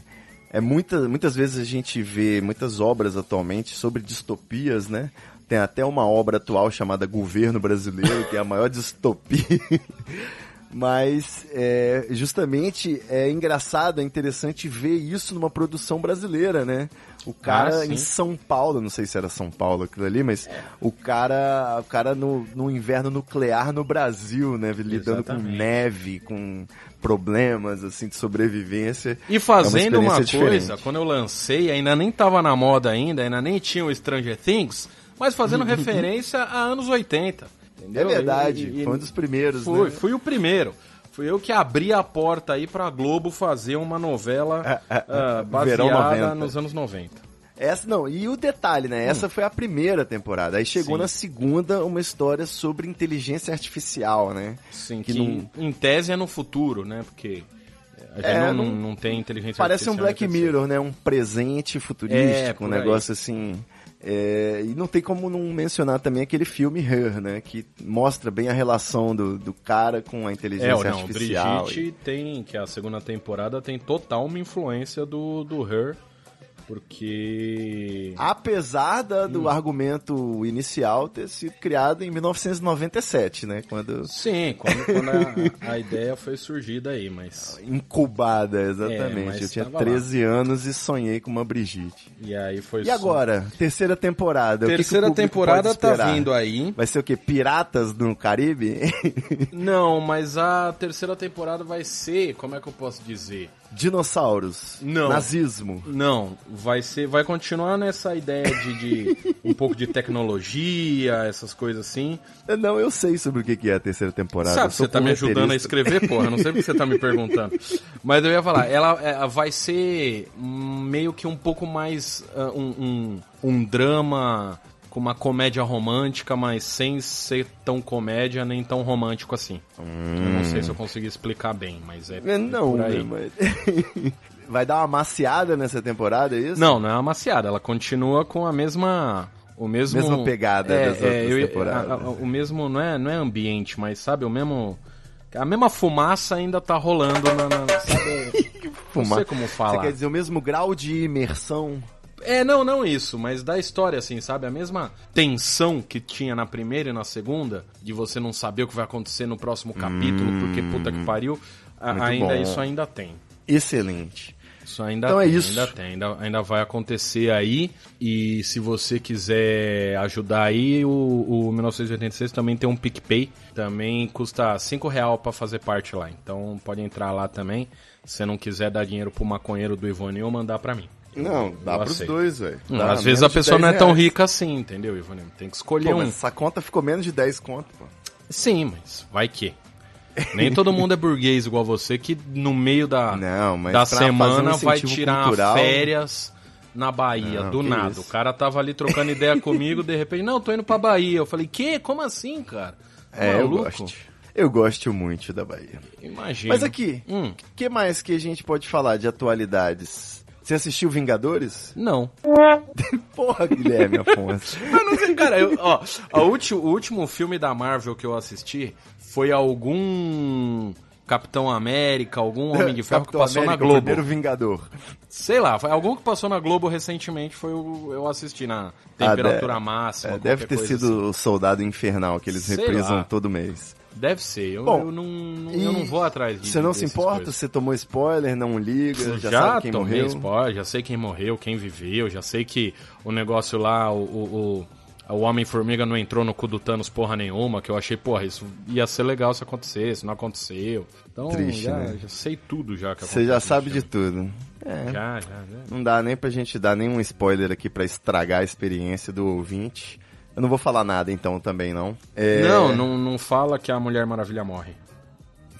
é muita, muitas vezes a gente vê muitas obras atualmente sobre distopias, né? Tem até uma obra atual chamada Governo Brasileiro, que é a maior distopia. Mas é, justamente é engraçado, é interessante ver isso numa produção brasileira, né? O cara Ah, em São Paulo, não sei se era São Paulo aquilo ali, mas o cara, o cara no, no inverno nuclear no Brasil, né? Lidando com Exatamente. neve, com problemas assim de sobrevivência. E fazendo É uma, experiência coisa, diferente. quando eu lancei, ainda nem tava na moda ainda, ainda nem tinha o Stranger Things, mas fazendo referência a anos 80. É Entendeu? verdade, E- e- foi um dos primeiros, Fui, né? fui o primeiro. Fui eu que abri a porta aí pra Globo fazer uma novela Verão baseada 90. nos anos 90. Essa não, e o detalhe, né? Essa foi a primeira temporada. Aí chegou Hum. Sim. na segunda uma história sobre inteligência artificial, né? Sim, Que que, não- em tese é no futuro, né? Porque a gente É, não, não- não, tem inteligência Parece um artificial. Black quer dizer. Mirror, né? Um presente É, futurístico, um por aí. negócio assim. É, e não tem como não mencionar também aquele filme Her, né? Que mostra bem a relação do, do cara com a É, inteligência ou não, artificial. Brigitte tem, que é a segunda temporada, tem total uma influência do, do Her, porque... Apesar da- Hum. do argumento inicial ter sido criado em 1997, né? Quando Sim, quando, quando a, a ideia foi surgida aí, mas... incubada, exatamente. É, mas Eu tinha tava lá. 13 anos e sonhei com uma Brigitte. E aí foi E só- agora? Terceira temporada. o que que Terceira temporada pode tá vindo aí. Vai ser o quê? Piratas no Caribe? Não, mas a terceira temporada vai ser, como é que eu posso dizer? Dinossauros. Não. Nazismo. Não, vai ser, vai continuar nessa ideia de, de um pouco de tecnologia, essas coisas assim. Não, eu sei sobre o que é a terceira temporada. Sabe, você tá me ajudando a escrever, porra, não sei porque você tá me perguntando. Mas eu ia falar, ela é, vai ser meio que um pouco mais ah, um, um, um drama com uma comédia romântica, mas sem ser tão comédia nem tão romântico assim. Eu não sei se eu consegui explicar bem, mas é, É, Não, por aí. né, mas... Vai dar uma maciada nessa temporada, é isso? Não, não é uma maciada, ela continua com a mesma o mesmo Mesma pegada é, das é, eu temporadas. a- a- o mesmo não é não é ambiente, mas sabe o mesmo a mesma fumaça ainda tá rolando na, na sabe, não sei como Você falar. quer dizer o mesmo grau de imersão? É, não, não isso, mas da história, assim, sabe? A mesma tensão que tinha na primeira e na segunda, de você não saber o que vai acontecer no próximo capítulo, porque puta que pariu, Hum. Muito ainda bom. isso ainda tem. Excelente. Isso ainda Então é tem, isso. ainda tem, ainda, ainda vai acontecer aí. E se você quiser ajudar aí, o, o 1986 também tem um PicPay. Também custa 5 real pra fazer parte lá. Então pode entrar lá também. Se você não quiser dar dinheiro pro maconheiro do Ivone ou mandar pra mim. Não, dá Eu pros aceito. dois, velho. Hum, Às vezes a pessoa 10 não é tão rica assim, entendeu, Ivone? Tem que escolher Pô, um. essa conta ficou menos de 10 conto, pô. Sim, mas vai que. Nem todo mundo é burguês igual você que no meio da, Não, da semana um vai tirar cultural- férias na Bahia, Não, do nada. isso. O cara tava ali trocando ideia comigo, de repente, não, tô indo pra Bahia. Eu falei, que? Como assim, cara? Tá É, eu gosto. Eu gosto muito da Bahia. Imagina. Mas aqui, o Hum, que mais que a gente pode falar de atualidades? Você assistiu Vingadores? não. Porra, Guilherme Afonso. Eu não sei, cara, eu, ó, o último filme da Marvel que eu assisti foi algum Capitão América, algum Homem de Ferro que passou América, na Globo. O primeiro Vingador. Sei lá, foi algum que passou na Globo recentemente foi o eu assisti na temperatura Ah, de- máxima. É, deve ter sido assim. o Soldado Infernal que eles Sei reprisam lá. todo mês. Deve ser, eu, Bom, eu não, eu não vou atrás disso. Você não se importa? Você tomou spoiler, não liga, já, Já, sabe quem tomei morreu? spoiler, já sei quem morreu, quem viveu, já sei que o negócio lá, o, o, o, o Homem-Formiga não entrou no cu do Thanos porra nenhuma, que eu achei, porra, isso ia ser legal se acontecesse, não aconteceu. Então, Triste, já, né? já sei tudo já que Você já sabe de tudo. É, Já, já, já. não dá nem pra gente dar nenhum spoiler aqui pra estragar a experiência do ouvinte. Eu não vou falar nada então também, não. É... Não, não, não fala que a Mulher Maravilha morre.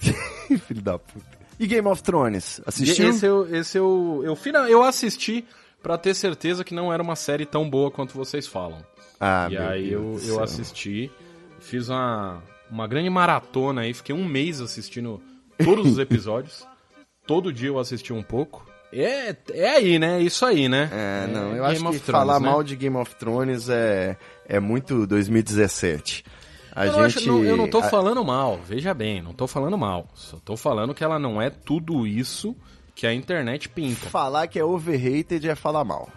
Filho da puta. E Game of Thrones? Assistiu? Esse eu, esse eu, eu, final, eu assisti pra ter certeza que não era uma série tão boa quanto vocês falam. Ah, e aí eu, eu assisti, fiz uma, uma grande maratona aí, fiquei um mês assistindo todos os episódios. Todo dia eu assisti um pouco. É, é aí, né? Isso aí, né? É, não, eu Game acho que Thrones, falar né? mal de Game of Thrones é, é muito 2017. A eu, não gente... acho- não- eu não tô a- falando mal, veja bem, não tô falando mal. Só tô falando que ela não é tudo isso que a internet pinta. Falar que é overrated é falar mal.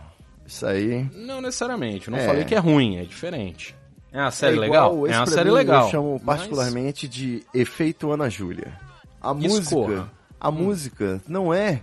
Isso aí... Não necessariamente, não É. falei que é ruim, é diferente. É uma série é legal? É uma série mim legal. Eu chamo mas- particularmente de efeito Ana Júlia. A música, Escorra. a música não é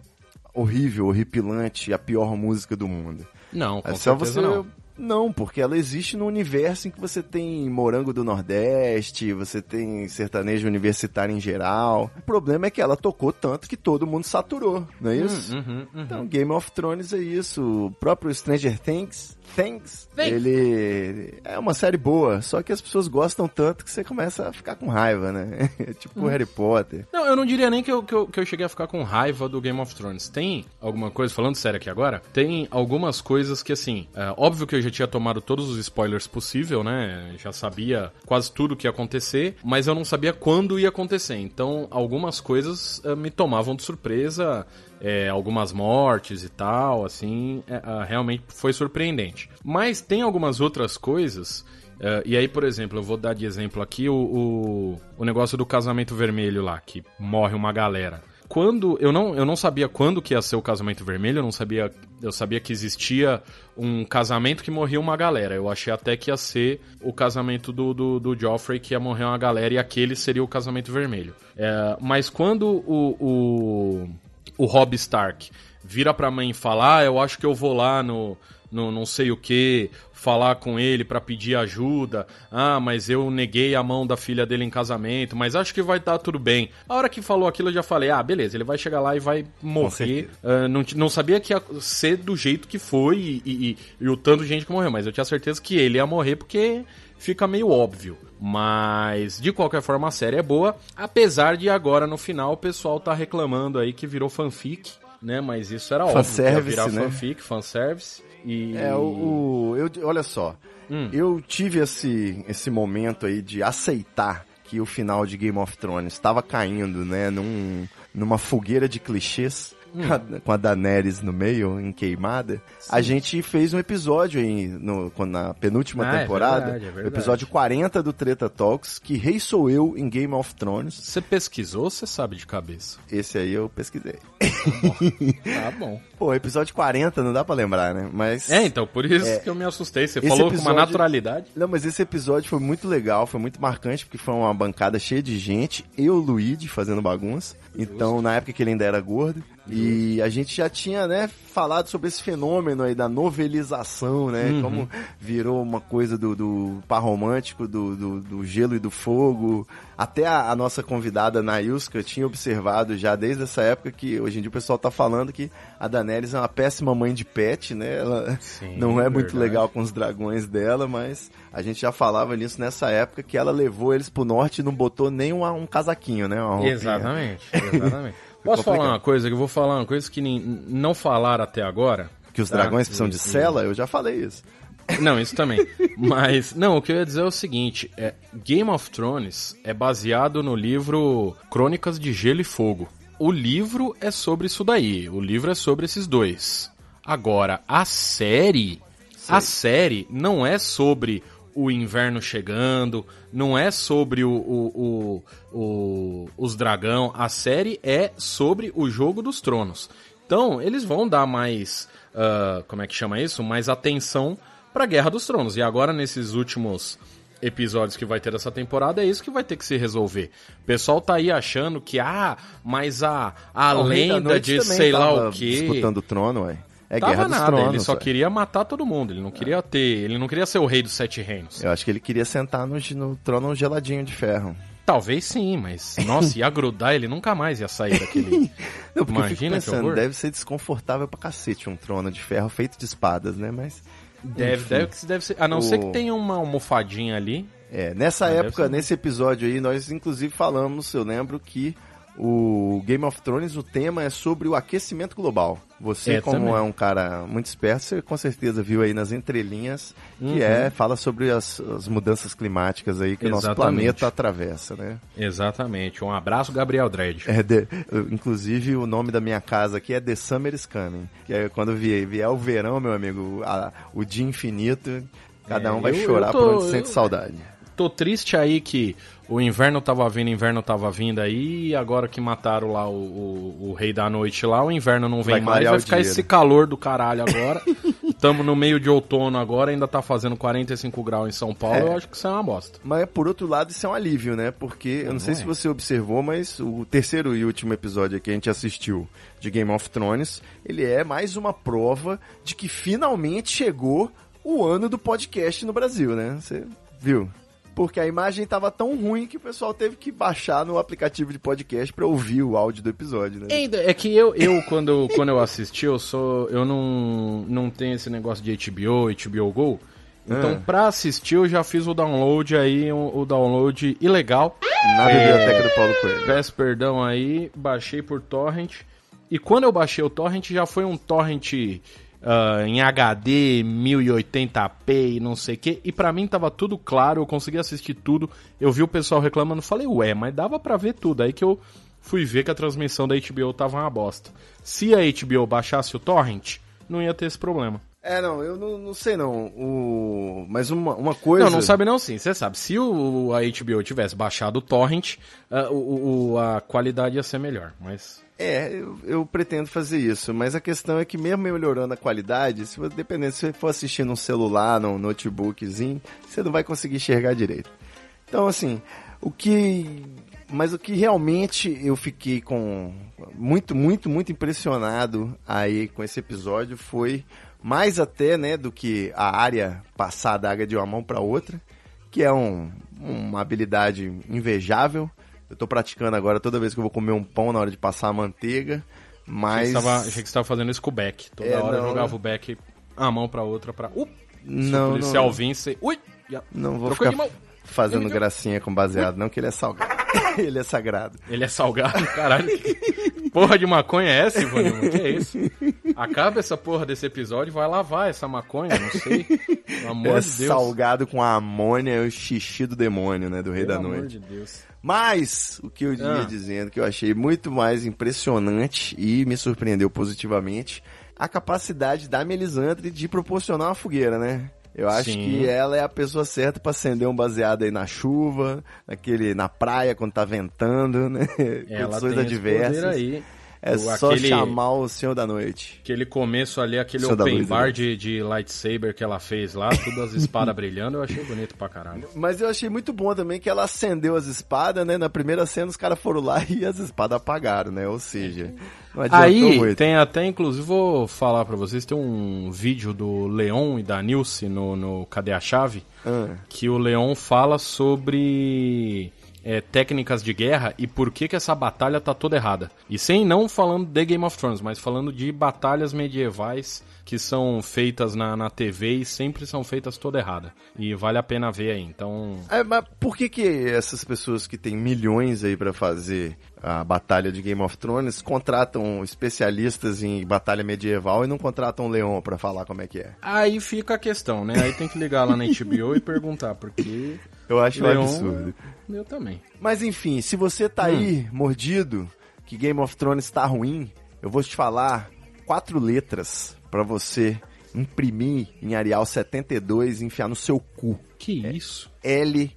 horrível, horripilante, a pior música do mundo. Não, com É só você não. Não, porque ela existe no universo em que você tem morango do Nordeste, você tem sertanejo universitário em geral. O problema é que ela tocou tanto que todo mundo saturou, não é isso? Uhum, uhum. Então, Game of Thrones é isso. O próprio Stranger Things, Things, Things. ele é uma série boa, só que as pessoas gostam tanto que você começa a ficar com raiva, né? Tipo Harry Potter. Não, eu não diria nem que eu, que, eu, que eu cheguei a ficar com raiva do Game of Thrones. Tem alguma coisa, falando sério aqui agora, tem algumas coisas que, assim, é, óbvio que eu já tinha tomado todos os spoilers possível, né? Já sabia quase tudo que ia acontecer, mas eu não sabia quando ia acontecer. Então, algumas coisas é, me tomavam de surpresa, é, algumas mortes e tal, assim, é, é, realmente foi surpreendente. Mas tem algumas outras coisas é, e aí, por exemplo, eu vou dar de exemplo aqui o, o, o negócio do casamento vermelho lá, que morre uma galera. Quando eu não, eu não sabia quando que ia ser o casamento vermelho, eu não sabia, eu sabia que existia um casamento que morria uma galera. Eu achei até que ia ser o casamento do, do, do Joffrey que ia morrer uma galera e aquele seria o casamento vermelho. É, mas quando o, o, o Robb Stark vira pra mãe e fala, ah, eu acho que eu vou lá no, no não sei o que, falar com ele pra pedir ajuda. Ah, mas eu neguei a mão da filha dele em casamento, mas acho que vai estar tudo bem. A hora que falou aquilo eu já falei, ah, beleza, ele vai chegar lá e vai morrer. Ah, não, não sabia que ia ser do jeito que foi e, e- e- e o tanto de gente que morreu, mas eu tinha certeza que ele ia morrer porque fica meio óbvio. Mas, de qualquer forma, a série é boa, apesar de agora no final o pessoal tá reclamando aí que virou fanfic, né? Mas isso era óbvio Fanservice, virar né? fanfic, fanservice. E... É, o, o- eu, olha só, Hum. eu tive esse, esse momento aí de aceitar que o final de Game of Thrones estava caindo, né, num, numa fogueira de clichês, Hum. com a- Daenerys no meio, em queimada. A gente fez um episódio aí no, na penúltima Ah, é temporada, verdade, é verdade. o episódio 40 do Treta Talks, que Rei Sou Eu em Game of Thrones. Você pesquisou ou você sabe de cabeça? Esse aí eu pesquisei. Tá bom. Pô, episódio 40 não dá pra lembrar, né? Mas... É, então, por isso que eu me assustei. Você Esse falou com uma episódio- naturalidade. Não, mas esse episódio foi muito legal, foi muito marcante, porque foi uma bancada cheia de gente, eu, Luigi, fazendo bagunça. Então, na época que ele ainda era gordo. E a gente já tinha, né, falado sobre esse fenômeno aí da novelização, né? Uhum. Como virou uma coisa do, do par romântico, do, do, do gelo e do fogo. Até a, a nossa convidada Nayuska tinha observado já desde essa época que hoje em dia o pessoal tá falando que a Daenerys é uma péssima mãe de pet, né? Ela Sim, não é muito verdade. legal com os dragões dela, mas a gente já falava nisso nessa época que ela levou eles pro norte e não botou nem uma- um casaquinho, né? Exatamente, exatamente. Posso complicado. falar uma coisa? Que eu vou falar uma coisa que nin- não falaram até agora. Que os Tá. dragões precisam de cela, eu já falei isso. Não, isso também. Mas, não, o que eu ia dizer é o seguinte: é, Game of Thrones é baseado no livro Crônicas de Gelo e Fogo. O livro é sobre isso daí. O livro é sobre esses dois. Agora, a série. A série não é sobre o inverno chegando, não é sobre o, o, o, o- os dragão. A série é sobre o jogo dos tronos. Então, eles vão dar mais. ah, como é que chama isso? Mais atenção pra Guerra dos Tronos. E agora, nesses últimos episódios que vai ter essa temporada, é isso que vai ter que se resolver. O pessoal tá aí achando que, ah, mas a, a O lenda de sei lá o quê. Disputando o trono, ué. É Tava Guerra dos nada, Tronos. ele só ué. queria matar todo mundo, ele não queria ter, ele não queria ser o rei dos sete reinos. Eu acho que ele queria sentar no, no trono geladinho de ferro. Talvez sim, mas nossa, ia grudar, ele nunca mais ia sair daquele. Não, porque eu Imagina fico que pensando, horror. deve ser desconfortável pra cacete um trono de ferro feito de espadas, né? Mas. Deve, enfim. deve, deve ser. A não O- ser que tenha uma almofadinha ali. É, nessa Ah, época, nesse episódio aí, nós inclusive falamos, eu lembro que o Game of Thrones, o tema é sobre o aquecimento global. Você, É, como também. é um cara muito esperto, você com certeza viu aí nas entrelinhas que Uhum. é, fala sobre as, as mudanças climáticas aí que o nosso Exatamente. planeta atravessa, né? Exatamente. Um abraço, Gabriel Dredd. É de- inclusive, o nome da minha casa aqui é The Summer is Coming. Que é quando vier, vier o verão, meu amigo, a- o dia infinito, cada É, um vai eu- chorar eu tô- por onde eu- sente saudade. Tô triste aí que o inverno tava vindo, o inverno tava vindo aí, e agora que mataram lá o, o, o rei da noite lá, o inverno não vem Vai mais, vai ficar esse calor do caralho agora. Tamo no meio de outono agora, ainda tá fazendo 45 graus em São Paulo, É. eu acho que isso é uma bosta. Mas por outro lado, isso é um alívio, né? Porque eu não sei se você observou, mas o terceiro e último episódio que a gente assistiu de Game of Thrones, ele é mais uma prova de que finalmente chegou o ano do podcast no Brasil, né? Você viu? Porque a imagem tava tão ruim que o pessoal teve que baixar no aplicativo de podcast pra ouvir o áudio do episódio, né? Ainda é que eu, eu quando, quando eu assisti, eu sou eu não não tenho esse negócio de HBO, HBO Go. Então, Ah. pra assistir, eu já fiz o download aí, o, o download ilegal. Na É. biblioteca do Paulo Coelho. Peço perdão aí, baixei por torrent. E quando eu baixei o torrent, já foi um torrent ah, em HD, 1080p e não sei o que. E pra mim tava tudo claro, eu consegui assistir tudo. Eu vi o pessoal reclamando, falei, ué, mas dava pra ver tudo. Aí que eu fui ver que a transmissão da HBO tava uma bosta. Se a HBO baixasse o torrent, não ia ter esse problema. É, não, eu não, não sei não. O... Mas uma, uma coisa. Não, não sabe não sim, você sabe. Se o, a HBO tivesse baixado o torrent, ah, o- a qualidade ia ser melhor, mas... É, eu, eu pretendo fazer isso, mas a questão é que mesmo melhorando a qualidade, se você, dependendo, se você for assistir num celular, num notebookzinho, você não vai conseguir enxergar direito. Então, assim, o que... Mas o que realmente eu fiquei com... Muito, muito, muito impressionado aí com esse episódio foi mais até, né, do que a área passar da água de uma mão para outra, que é um, uma habilidade invejável. Eu tô praticando agora toda vez que eu vou comer um pão na hora de passar a manteiga, mas... Achei que, você tava, que você tava fazendo isso com o Beck. Toda É, hora eu não. jogava o Beck a mão pra outra pra. Uh, se Não, o policial não. Ui! já Não vou trocou ficar fazendo gracinha com baseado, não, que ele é salgado. ele é sagrado. Ele é salgado, caralho. Porra de maconha é essa, Ivanildo? Que é isso? Acaba essa porra desse episódio e vai lavar essa maconha, não sei. Pelo amor é de Deus. salgado com a amônia e o xixi do demônio, né, do Rei Pelo da amor Noite. de Deus. Mas, o que eu ia Ah. dizendo, que eu achei muito mais impressionante e me surpreendeu positivamente, a capacidade da Melisandre de proporcionar uma fogueira, né? Eu acho Sim. que ela é a pessoa certa pra acender um baseado aí na chuva, naquele, na praia quando tá ventando, né? Ela Condições tem esse adversas. poder aí. É O- só aquele- chamar o Senhor da Noite. Aquele começo ali, aquele da open bar né? de, de lightsaber que ela fez lá, todas as espadas brilhando, eu achei bonito pra caralho. Mas eu achei muito bom também que ela acendeu as espadas, né? Na primeira cena os caras foram lá e as espadas apagaram, né? Ou seja, não adiantou Aí, muito. tem até, inclusive, vou falar pra vocês, tem um vídeo do Leon e da Nilce no, no Cadê a Chave? Ah. que o Leon fala sobre é, técnicas de guerra e por que, que essa batalha tá toda errada. E sem não falando de Game of Thrones, mas falando de batalhas medievais que são feitas na, na TV e sempre são feitas toda errada. E vale a pena ver aí. Então, É, mas por que que essas pessoas que têm milhões aí pra fazer a batalha de Game of Thrones contratam especialistas em batalha medieval e não contratam o Leon pra falar como é que é? aí fica a questão, né? Aí tem que ligar lá na HBO e perguntar, porque Eu acho um Leon, absurdo. eu também. Mas enfim, se você tá aí mordido que Game of Thrones tá ruim, eu vou te falar quatro letras pra você imprimir em Arial 72 e enfiar no seu cu. Que isso? L-O-S-T.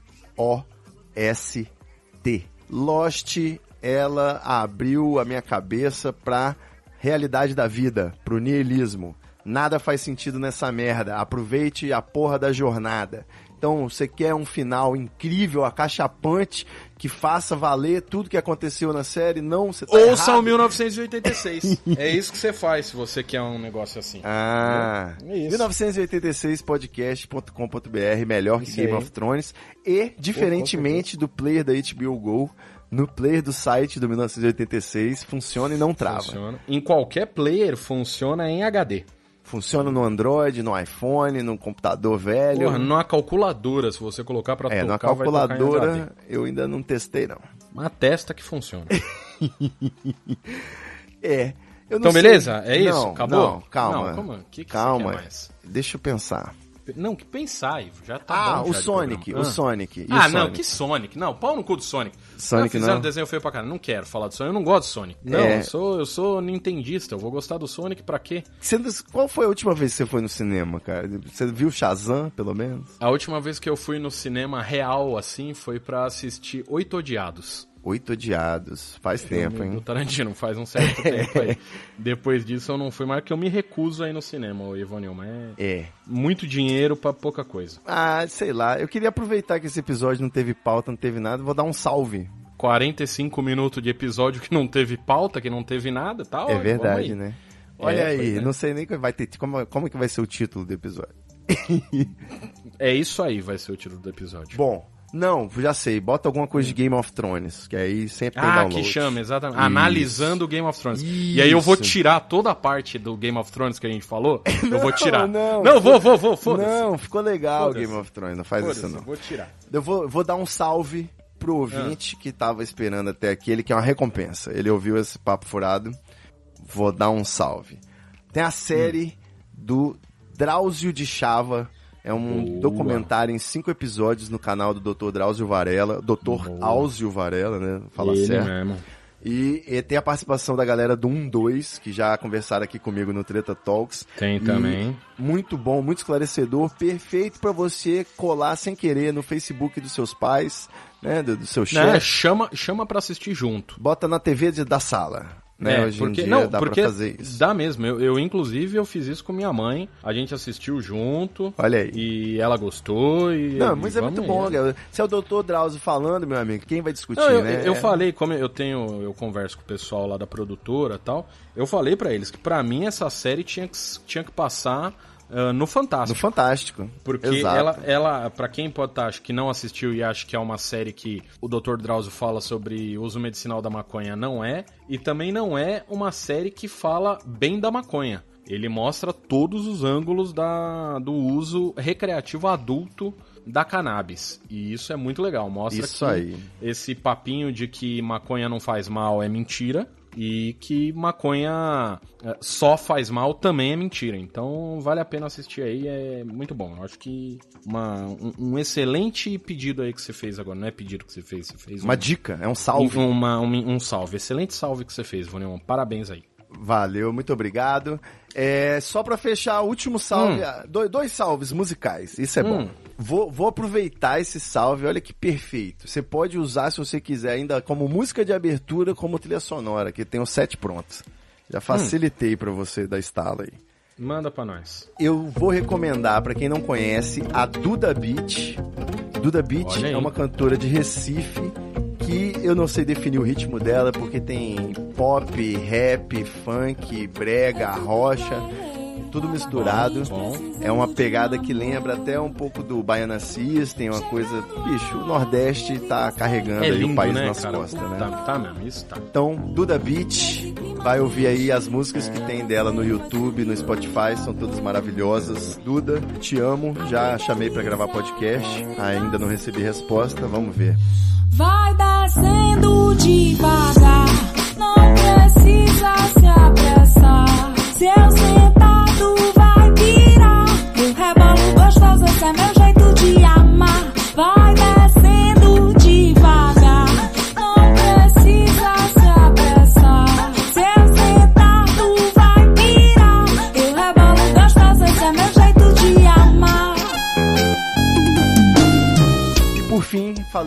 Lost, ela abriu a minha cabeça pra realidade da vida, pro niilismo. Nada faz sentido nessa merda. Aproveite a porra da jornada. Então, você quer um final incrível, acachapante, que faça valer tudo que aconteceu na série? Não, você tá Ouça errado. o 1986. é isso que você faz se você quer um negócio assim. Ah, É isso. 1986podcast.com.br, melhor que Game aí. of Thrones. E, diferentemente do player da HBO Go, no player do site do 1986, funciona e não trava. Funciona. Em qualquer player funciona em HD. Funciona no Android, no iPhone, no computador velho. Porra, numa calculadora, se você colocar pra é, tocar, na calculadora eu ainda não testei, não. Mas testa que funciona. É. Então, sei- beleza? É isso? Não, Acabou? Não, calma. Não, como? Que que você calma. Deixa eu pensar. Não, que pensar, Ivo. Já tá ah, bom o Sonic, o Sonic. E ah, o não, Sonic? que Sonic? Não, pau no cu do Sonic. Sonic não, fizeram não? desenho feio pra caralho. Não quero falar do Sonic. Eu não gosto do Sonic. Não, É. eu, sou, eu sou nintendista. Eu vou gostar do Sonic pra quê? Você- qual foi a última vez que você foi no cinema, cara? Você viu Shazam, pelo menos? A última vez que eu fui no cinema real, assim, foi pra assistir Oito Odiados. Oito Odiados. Faz tempo, Filme hein? Do Tarantino, faz um certo tempo aí. Depois disso eu não fui mais, porque eu me recuso a ir no cinema, ô Ivonil. Mas é É. muito dinheiro pra pouca coisa. Ah, sei lá. Eu queria aproveitar que esse episódio não teve pauta, não teve nada. Vou dar um salve. 45 minutos de episódio que não teve pauta, que não teve nada, tá é verdade, aí. né? Olha É, aí, pois é. não sei nem que vai ter. Como, como que vai ser o título do episódio? É isso aí, vai ser o título do episódio. Bom, não, já sei. Bota alguma coisa de Game of Thrones, que aí sempre tem ah, download. que chama, exatamente. Isso. Analisando o Game of Thrones. E aí eu vou Isso. tirar toda a parte do Game of Thrones que a gente falou. eu vou tirar. não. não vou, vou, vou, foda-se. Não, ficou legal o. Game of Thrones, não faz isso não. vou tirar. Eu vou, vou dar um salve pro ouvinte que tava esperando até aqui, ele quer uma recompensa. Ele ouviu esse papo furado. Vou dar um salve. Tem a série do Drauzio de Chava. É um Boa. documentário em cinco episódios no canal do Dr. Drauzio Varela. Dr. Boa. Áuzio Varela, né? Fala Ele certo. mesmo. E, e tem a participação da galera do 1-2, que já conversaram aqui comigo no Treta Talks. Tem E também. Muito bom, muito esclarecedor, perfeito pra você colar sem querer no Facebook dos seus pais, né, do, do seu Né, chefe. chama, chama pra assistir junto. Bota na TV de- da sala, né? É, Hoje porque, em dia não, dá porque pra fazer isso. dá mesmo. Eu, eu, inclusive, eu fiz isso com minha mãe. A gente assistiu junto. Olha aí. E ela gostou. E, Não, mas é muito aí. bom, galera. Se é o doutor Drauzio falando, meu amigo, quem vai discutir, Não, eu, né? eu falei, como eu tenho, eu converso com o pessoal lá da produtora e tal, eu falei pra eles que pra mim essa série tinha que, tinha que passar ah, no No Fantástico. Fantástico. Porque Exato. ela, ela, pra quem pode estar, acho que não assistiu e acha que é uma série que o Dr. Drauzio fala sobre uso medicinal da maconha, não é. E também não é uma série que fala bem da maconha. Ele mostra todos os ângulos da, do uso recreativo adulto da cannabis. E isso é muito legal. Mostra Isso que aí. esse papinho de que maconha não faz mal é mentira. E que maconha eh, só faz mal também é mentira. Então vale a pena assistir aí, é muito bom. Eu acho que uma, um, um excelente pedido aí que você fez agora. Não é pedido que você fez, você fez Uma um, dica, é um salve. um, uma- um- um salve. Excelente salve que você fez, Vonilson. Parabéns aí. Valeu, muito obrigado. É, só pra fechar, o último salve, Hum. ah, dois, dois salves musicais, isso é bom. Hum. Vou, vou aproveitar esse salve, olha que perfeito. Você pode usar, se você quiser, ainda como música de abertura, como trilha sonora, que tem os sete prontos. Já facilitei pra você da estala aí. Manda pra nós. Eu vou recomendar pra quem não conhece a Duda Beat. Duda Beat Olha aí. é uma cantora de Recife que eu não sei definir o ritmo dela porque tem pop, rap, funk, brega, rocha, tudo misturado. Bom. É uma pegada que lembra até um pouco do Baiana System, uma coisa, bicho, o Nordeste tá carregando É aí lindo, o país né, nas cara? costas, né? Tá mesmo, isso tá. Então, Duda Beat, vai ouvir aí as músicas que tem dela no YouTube, no Spotify, são todas maravilhosas. Duda, te amo, já chamei pra gravar podcast, ainda não recebi resposta, vamos ver. Vai descendo devagar, não precisa se apressar.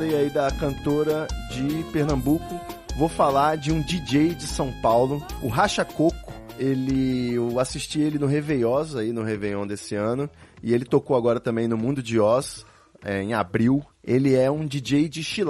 Aí da cantora de Pernambuco. Vou falar de um DJ de São Paulo, o Racha Coco. Ele, eu assisti ele no Réveillós, aí no Réveillon desse ano, e ele tocou agora também no Mundo de Oz, é, em abril. Ele é um DJ de chill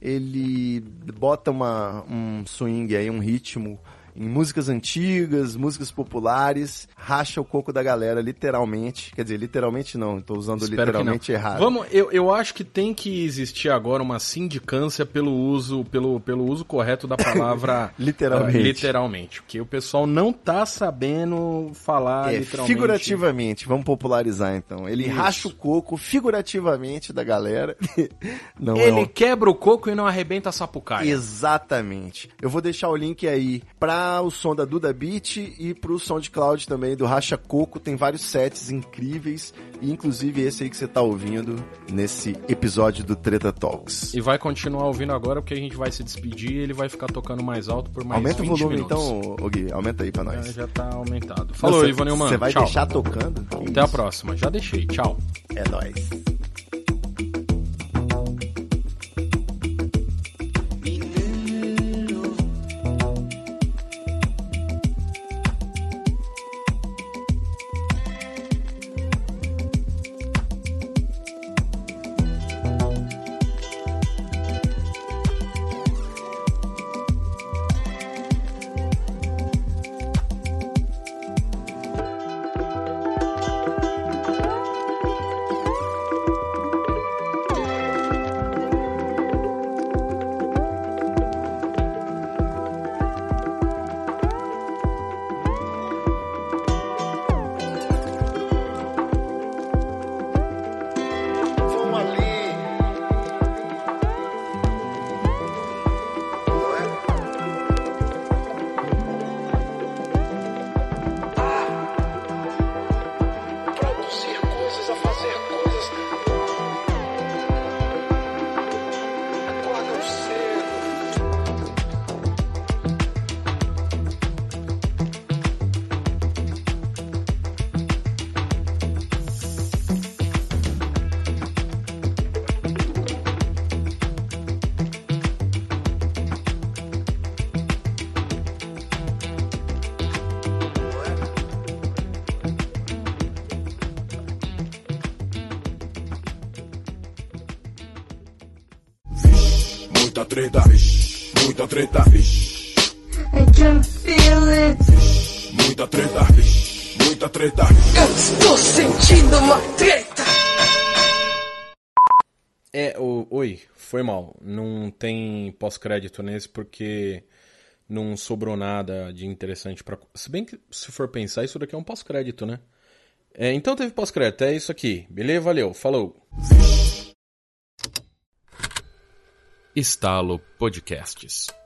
ele bota uma, um swing aí, um ritmo em músicas antigas, músicas populares, racha o coco da galera, literalmente. Quer dizer, literalmente não, tô usando Espero literalmente errado. Vamos, eu, eu acho que tem que existir agora uma sindicância pelo uso, pelo, pelo uso correto da palavra Literalmente. ah, literalmente. Porque o pessoal não tá sabendo falar É, literalmente. figurativamente, vamos popularizar então. Ele Isso. racha o coco figurativamente da galera. Não é Ele um- quebra o coco e não arrebenta a sapucaia. Exatamente. Eu vou deixar o link aí pra o som da Duda Beat e pro SoundCloud também do Racha Coco. Tem vários sets incríveis, e inclusive esse aí que você tá ouvindo nesse episódio do Treta Talks. E vai continuar ouvindo agora porque a gente vai se despedir e ele vai ficar tocando mais alto por mais Aumenta o 20 volume minutos. então, Gui. Aumenta aí pra nós. Já, já tá aumentado. Falou, Você- Ivan Nilman. Você vai Tchau. deixar tocando? Que Até a isso? próxima. Já deixei. Tchau. É nóis. Treta, vixe, muita treta, vixe, I can feel it. muita treta, vixe, muita treta, vixe. Eu estou sentindo uma treta. É, o, oi, foi mal. Não tem pós-crédito nesse porque não sobrou nada de interessante pra. Se bem que, se for pensar, isso daqui é um pós-crédito, né? É, então teve pós-crédito, é isso aqui. Beleza? Valeu, falou. Estalo Podcasts.